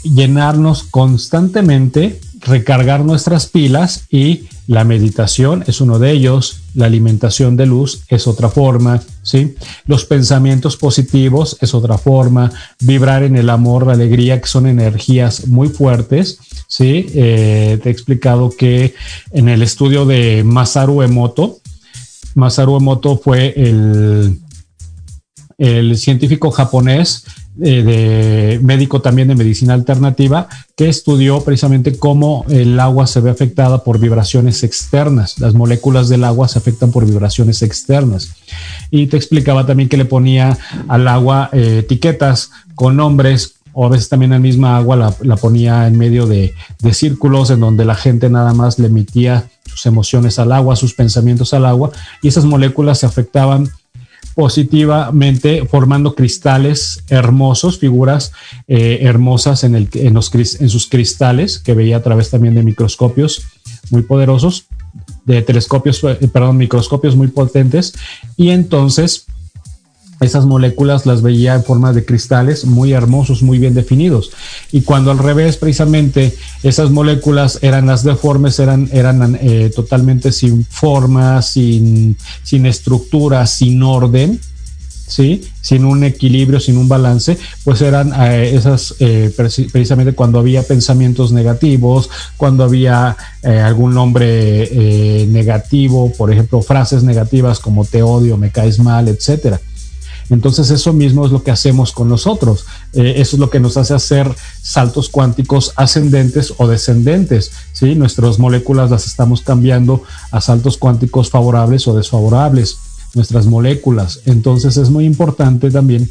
llenarnos constantemente, recargar nuestras pilas y la meditación es uno de ellos, la alimentación de luz es otra forma, ¿sí? Los pensamientos positivos es otra forma, vibrar en el amor, la alegría, que son energías muy fuertes, ¿sí? Eh, te he explicado que en el estudio de Masaru Emoto, Masaru Emoto fue el, el científico japonés eh, de médico también de medicina alternativa que estudió precisamente cómo el agua se ve afectada por vibraciones externas. Las moléculas del agua se afectan por vibraciones externas. Y te explicaba también que le ponía al agua eh, etiquetas con nombres o a veces también la misma agua la, ponía en medio de, de, círculos en donde la gente nada más le emitía sus emociones al agua, sus pensamientos al agua, y esas moléculas se afectaban positivamente formando cristales hermosos, figuras eh, hermosas en, el, en, los, en sus cristales que veía a través también de microscopios muy poderosos, de telescopios, eh, perdón, microscopios muy potentes. Y entonces esas moléculas las veía en forma de cristales muy hermosos, muy bien definidos. Y cuando al revés, precisamente, esas moléculas eran las deformes, eran, eran eh, totalmente sin forma, sin, sin estructura, sin orden, ¿sí? sin un equilibrio, sin un balance, pues eran eh, esas, eh, precisamente cuando había pensamientos negativos, cuando había algún nombre negativo, por ejemplo, frases negativas como te odio, me caes mal, etcétera. Entonces eso mismo es lo que hacemos con nosotros. Eh, eso es lo que nos hace hacer saltos cuánticos ascendentes o descendentes. Nuestras moléculas las estamos cambiando a saltos cuánticos favorables o desfavorables. Nuestras moléculas. Entonces es muy importante también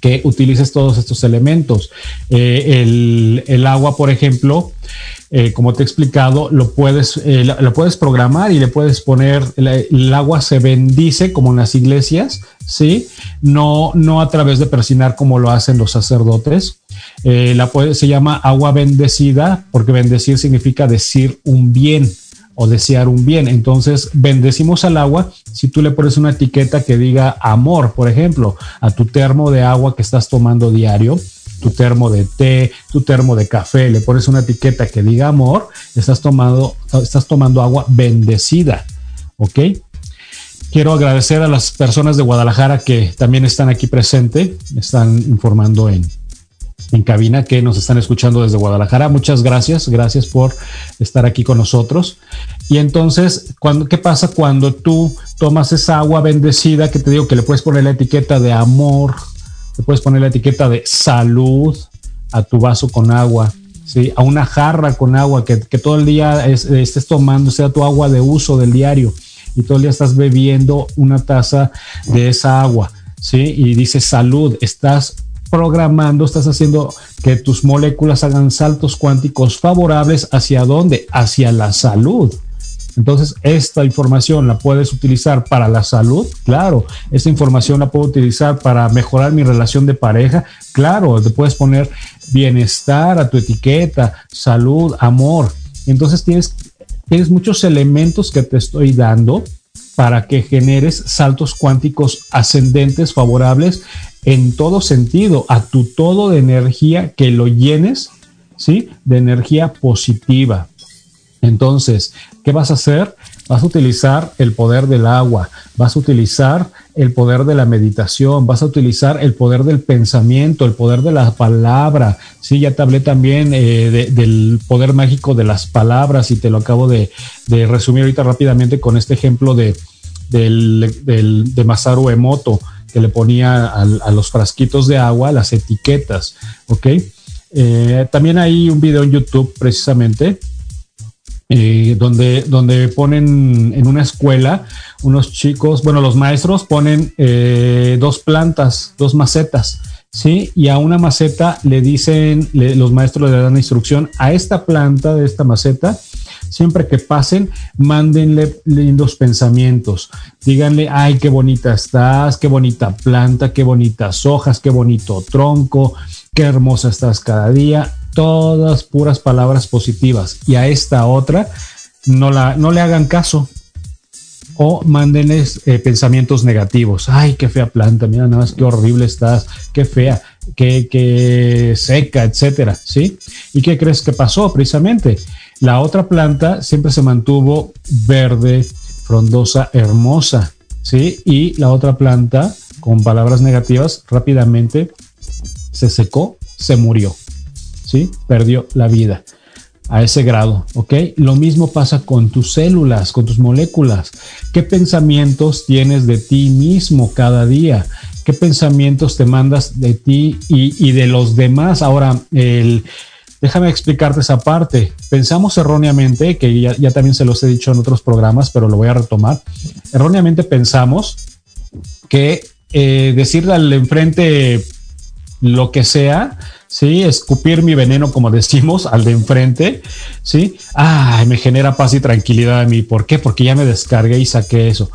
que utilices todos estos elementos. Eh, el, agua, por ejemplo, eh, como te he explicado, lo puedes, eh, lo, puedes programar y le puedes poner, el, agua se bendice como en las iglesias, ¿sí? No, no a través de persinar como lo hacen los sacerdotes. Eh, la puede, se llama agua bendecida porque bendecir significa decir un bien o desear un bien. Entonces, bendecimos al agua si tú le pones una etiqueta que diga amor, por ejemplo, a tu termo de agua que estás tomando diario tu termo de té, tu termo de café, le pones una etiqueta que diga amor, estás tomando, estás tomando agua bendecida. ¿Ok? Quiero agradecer a las personas de Guadalajara que también están aquí presentes, están informando en, en cabina que nos están escuchando desde Guadalajara. Muchas gracias, gracias por estar aquí con nosotros. Y entonces, cuando, ¿qué pasa cuando tú tomas esa agua bendecida que te digo que le puedes poner la etiqueta de amor, puedes poner la etiqueta de salud a tu vaso con agua, ¿sí? a una jarra con agua que, todo el día estés tomando, sea tu agua de uso del diario y todo el día estás bebiendo una taza de esa agua, ¿sí? Y dice salud, estás programando, estás haciendo que tus moléculas hagan saltos cuánticos favorables hacia dónde? Hacia la salud. Entonces, esta información la puedes utilizar para la salud, claro. Esta información la puedo utilizar para mejorar mi relación de pareja, claro. Te puedes poner bienestar a tu etiqueta, salud, amor. Entonces, tienes, tienes muchos elementos que te estoy dando para que generes saltos cuánticos ascendentes favorables en todo sentido, a tu todo de energía que lo llenes, ¿sí? De energía positiva. Entonces, ¿qué vas a hacer? Vas a utilizar el poder del agua, vas a utilizar el poder de la meditación, vas a utilizar el poder del pensamiento, el poder de la palabra. Sí, ya te hablé también eh, del poder mágico de las palabras y te lo acabo de, resumir ahorita rápidamente con este ejemplo de, de Masaru Emoto, que le ponía a, los frasquitos de agua las etiquetas. ¿Ok? Eh, también hay un video en YouTube precisamente eh, donde, donde ponen en una escuela unos chicos, bueno, los maestros ponen eh, dos plantas, dos macetas ¿sí? Y a una maceta le dicen, los maestros le dan la instrucción a esta planta de esta maceta, siempre que pasen, mándenle lindos pensamientos. Díganle, ay, qué bonita estás, qué bonita planta, qué bonitas hojas, qué bonito tronco, qué hermosa estás cada día. Todas puras palabras positivas. Y a esta otra, no, la, no le hagan caso, o mándenles eh, pensamientos negativos. Ay, qué fea planta, mira nada más qué horrible estás, qué fea, qué, qué seca, etcétera, ¿sí? ¿Y qué crees que pasó precisamente? La otra planta siempre se mantuvo verde, frondosa, hermosa, ¿sí? Y la otra planta, con palabras negativas, rápidamente se secó, se murió, ¿sí? Perdió la vida a ese grado, ¿ok? Lo mismo pasa con tus células, con tus moléculas. ¿Qué pensamientos tienes de ti mismo cada día? ¿Qué pensamientos te mandas de ti y, de los demás? Ahora, el, déjame explicarte esa parte. Pensamos erróneamente, que ya, también se los he dicho en otros programas, pero lo voy a retomar. Erróneamente pensamos que eh, decirle al enfrente lo que sea, ¿sí? Escupir mi veneno, como (laughs) decimos, al de enfrente, ¿sí? Ay, me genera paz y tranquilidad a mí. ¿Por qué? Porque ya me descargué y saqué eso.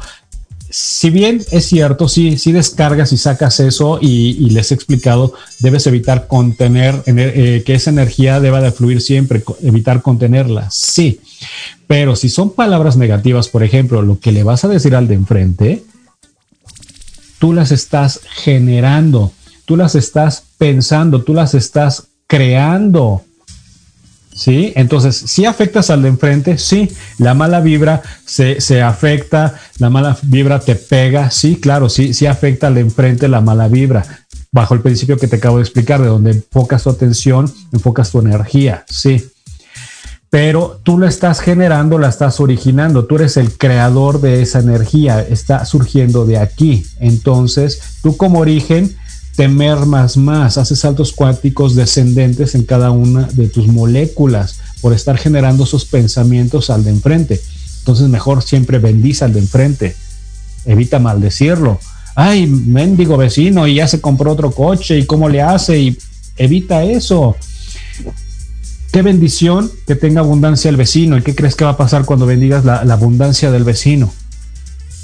Si bien es cierto, sí, sí descargas y sacas eso y, les he explicado, debes evitar contener, eh, que esa energía deba de fluir siempre, evitar contenerla, sí. Pero si son palabras negativas, por ejemplo, lo que le vas a decir al de enfrente, tú las estás generando tú las estás pensando, tú las estás creando. ¿Sí? Entonces, si afectas al de enfrente, sí, la mala vibra se, se, afecta, la mala vibra te pega, sí, claro, sí, sí afecta al de enfrente la mala vibra, bajo el principio que te acabo de explicar, de donde enfocas tu atención, enfocas tu energía, sí. Pero tú la estás generando, la estás originando, tú eres el creador de esa energía, está surgiendo de aquí. Entonces, tú como origen, temer más más, haces saltos cuánticos descendentes en cada una de tus moléculas por estar generando esos pensamientos al de enfrente. Entonces mejor siempre bendice al de enfrente, evita maldecirlo. Ay, mendigo vecino y ya se compró otro coche y cómo le hace y evita eso. Qué bendición que tenga abundancia el vecino y qué crees que va a pasar cuando bendigas la abundancia del vecino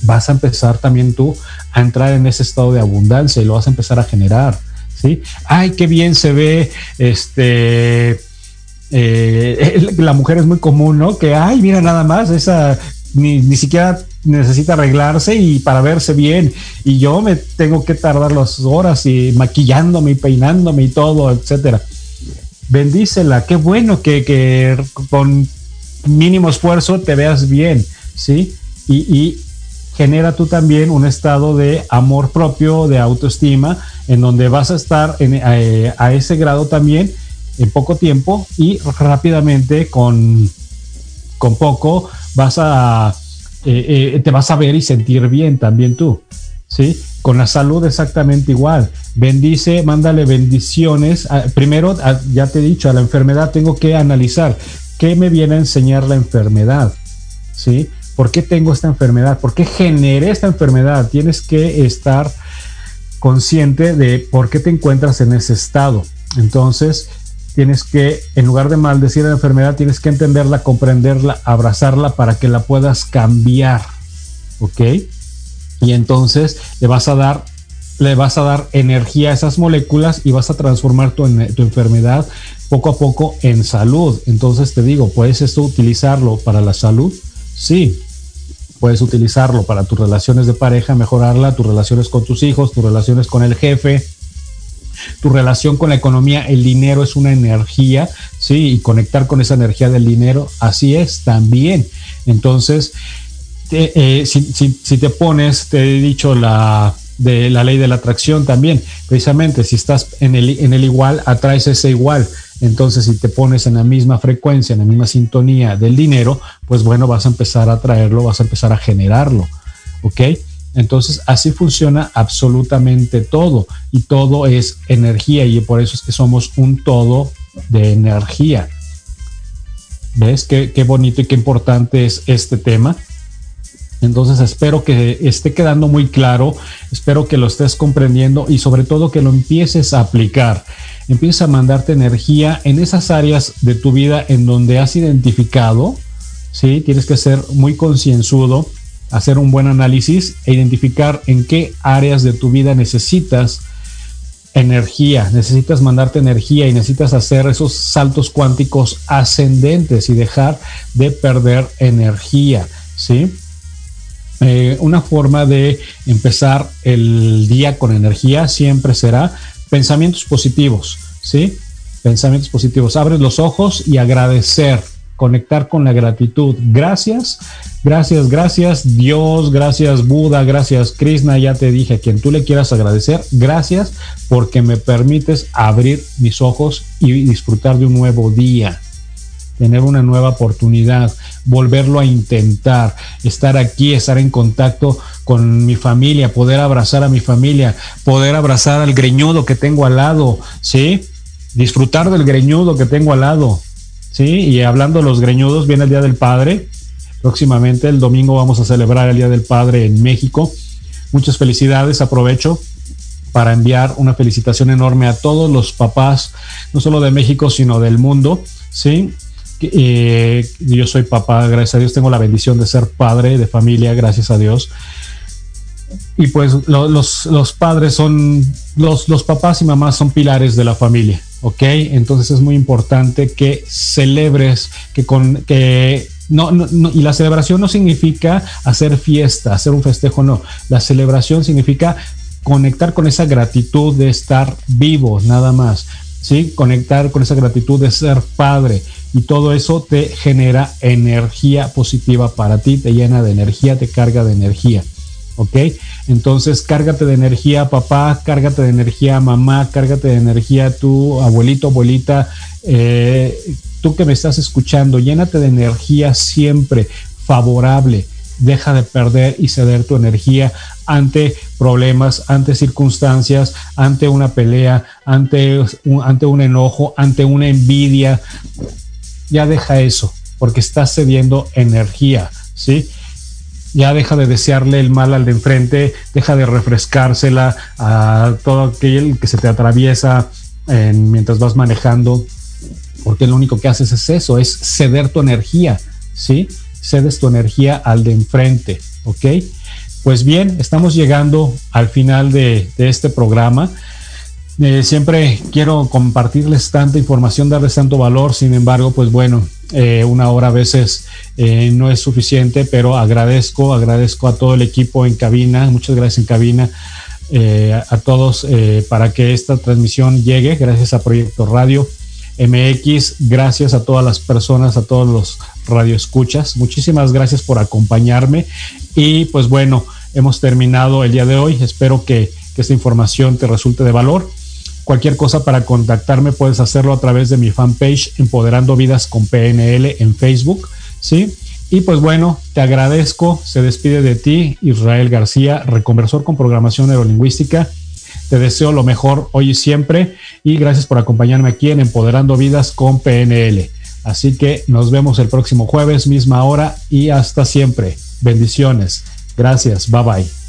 vas a empezar también tú a entrar en ese estado de abundancia y lo vas a empezar a generar, ¿sí? Ay, qué bien se ve, este, eh, (laughs) la mujer es muy común, ¿no? Que, ay, mira nada más, esa ni, ni, siquiera necesita arreglarse y para verse bien. Y yo me tengo que tardar las horas y maquillándome y peinándome y todo, etcétera. Bendícela, qué bueno que, que con mínimo esfuerzo te veas bien, ¿sí? Y, y genera tú también un estado de amor propio, de autoestima, en donde vas a estar eh, a, ese grado también en poco tiempo y rápidamente con, con poco vas a, eh, eh, te vas a ver y sentir bien también tú, ¿sí? Con la salud exactamente igual. Bendice, mándale bendiciones. Ah, primero, ah, ya te he dicho, a la enfermedad tengo que analizar qué me viene a enseñar la enfermedad, ¿sí? ¿Por qué tengo esta enfermedad? ¿Por qué generé esta enfermedad? Tienes que estar consciente de por qué te encuentras en ese estado. Entonces, tienes que, en lugar de maldecir la enfermedad, tienes que entenderla, comprenderla, abrazarla para que la puedas cambiar. ¿Ok? Y entonces le vas a dar le vas a dar energía a esas moléculas y vas a transformar tu, tu, enfermedad poco a poco en salud. Entonces te digo, ¿puedes esto utilizarlo para la salud? Sí, Puedes utilizarlo para tus relaciones de pareja, mejorarla, tus relaciones con tus hijos, tus relaciones con el jefe, tu relación con la economía, el dinero es una energía, ¿sí? Y conectar con esa energía del dinero, así es también. Entonces, eh, si, te pones, te he dicho la de la ley de la atracción también, precisamente si estás en el, en el igual, atraes ese igual. Entonces, si te pones en la misma frecuencia, en la misma sintonía del dinero, pues bueno, vas a empezar a traerlo, vas a empezar a generarlo. ¿Ok? Entonces, así funciona absolutamente todo. Y todo es energía y por eso es que somos un todo de energía. ¿Ves qué, bonito y qué importante es este tema? Entonces espero que esté quedando muy claro, espero que lo estés comprendiendo y sobre todo que lo empieces a aplicar. Empieza a mandarte energía en esas áreas de tu vida en donde has identificado, ¿sí? Tienes que ser muy concienzudo, hacer un buen análisis e identificar en qué áreas de tu vida necesitas energía, necesitas mandarte energía y necesitas hacer esos saltos cuánticos ascendentes y dejar de perder energía, ¿sí? Eh, una forma de empezar el día con energía siempre será pensamientos positivos, ¿sí? Pensamientos positivos. Abres los ojos y agradecer, conectar con la gratitud. Gracias, gracias, gracias Dios, gracias Buda, gracias Krishna, ya te dije a quien tú le quieras agradecer. Gracias porque me permites abrir mis ojos y disfrutar de un nuevo día tener una nueva oportunidad, volverlo a intentar, estar aquí, estar en contacto con mi familia, poder abrazar a mi familia, poder abrazar al greñudo que tengo al lado, ¿sí? Disfrutar del greñudo que tengo al lado, ¿sí? Y hablando de los greñudos, viene el Día del Padre. Próximamente, el domingo, vamos a celebrar el Día del Padre en México. Muchas felicidades, aprovecho para enviar una felicitación enorme a todos los papás, no solo de México, sino del mundo, ¿sí? Eh, yo soy papá, gracias a Dios, tengo la bendición de ser padre de familia, gracias a Dios. Y pues los, padres son, los, papás y mamás son pilares de la familia, ¿ok? Entonces es muy importante que celebres, que con, que no, y la celebración no significa hacer fiesta, hacer un festejo, no. La celebración significa conectar con esa gratitud de estar vivos, nada más. ¿Sí? Conectar con esa gratitud de ser padre, y todo eso te genera energía positiva para ti, te llena de energía, te carga de energía. ¿Ok? Entonces, cárgate de energía, papá, cárgate de energía, mamá, cárgate de energía, tu abuelito, abuelita, eh, tú que me estás escuchando, llénate de energía siempre favorable. Deja de perder y ceder tu energía ante problemas, ante circunstancias, ante una pelea, ante ante un enojo, ante una envidia ya deja eso, porque estás cediendo energía, ¿sí? Ya deja de desearle el mal al de enfrente, deja de refrescársela a todo aquel que se te atraviesa mientras vas manejando, porque lo único que haces es eso, es ceder tu energía, ¿sí? Cedes tu energía al de enfrente, ¿ok? Pues bien, estamos llegando al final de, de este programa. Eh, siempre quiero compartirles tanta información, darles tanto valor, sin embargo, pues bueno, eh, una hora a veces eh, no es suficiente, pero agradezco, agradezco a todo el equipo en cabina, muchas gracias en cabina, a todos para que esta transmisión llegue, gracias a Proyecto Radio MX, gracias a todas las personas, a todos los radioescuchas, muchísimas gracias por acompañarme. Y pues bueno, hemos terminado el día de hoy, espero que esta información te resulte de valor Cualquier cosa para contactarme puedes hacerlo a través de mi fanpage Empoderando Vidas con PNL en Facebook, ¿sí? Y pues bueno, te agradezco, se despide de ti Israel García, reconversor con programación neurolingüística. Te deseo lo mejor hoy y siempre y gracias por acompañarme aquí en Empoderando Vidas con PNL. Así que nos vemos el próximo jueves, misma hora y hasta siempre. Bendiciones. Gracias. Bye bye.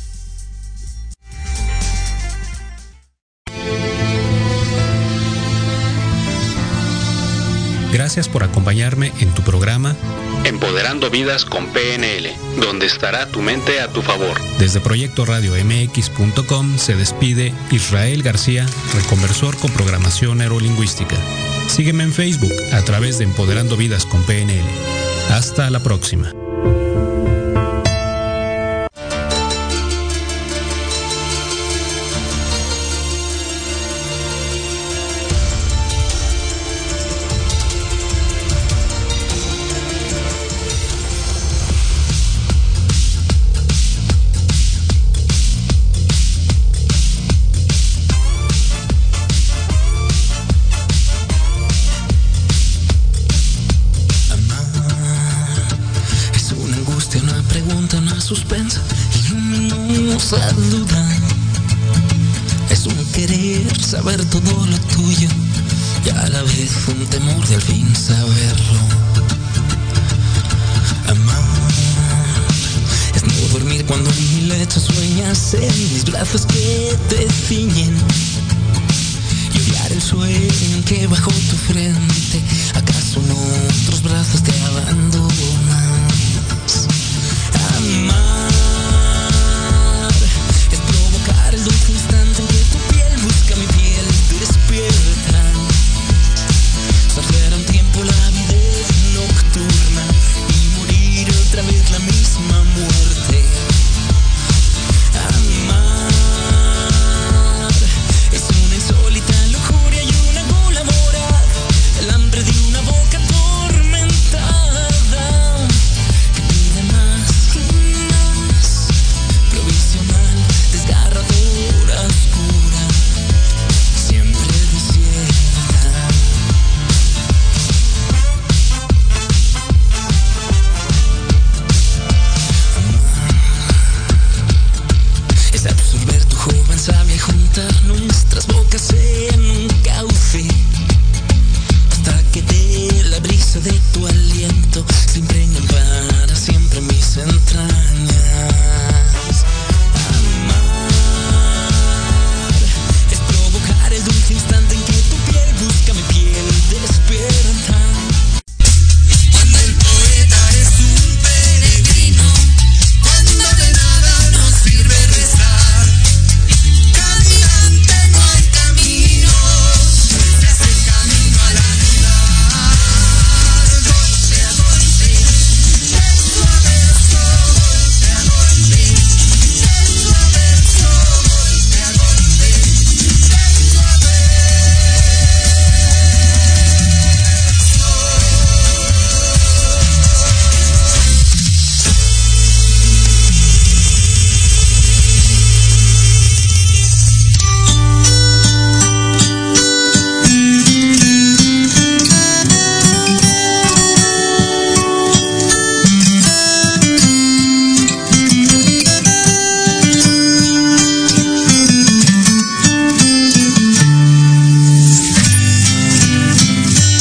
Gracias por acompañarme en tu programa Empoderando Vidas con PNL, donde estará tu mente a tu favor. Desde Proyecto Radio MX.com se despide Israel García, reconversor con programación neurolingüística. Sígueme en Facebook a través de Empoderando Vidas con PNL. Hasta la próxima.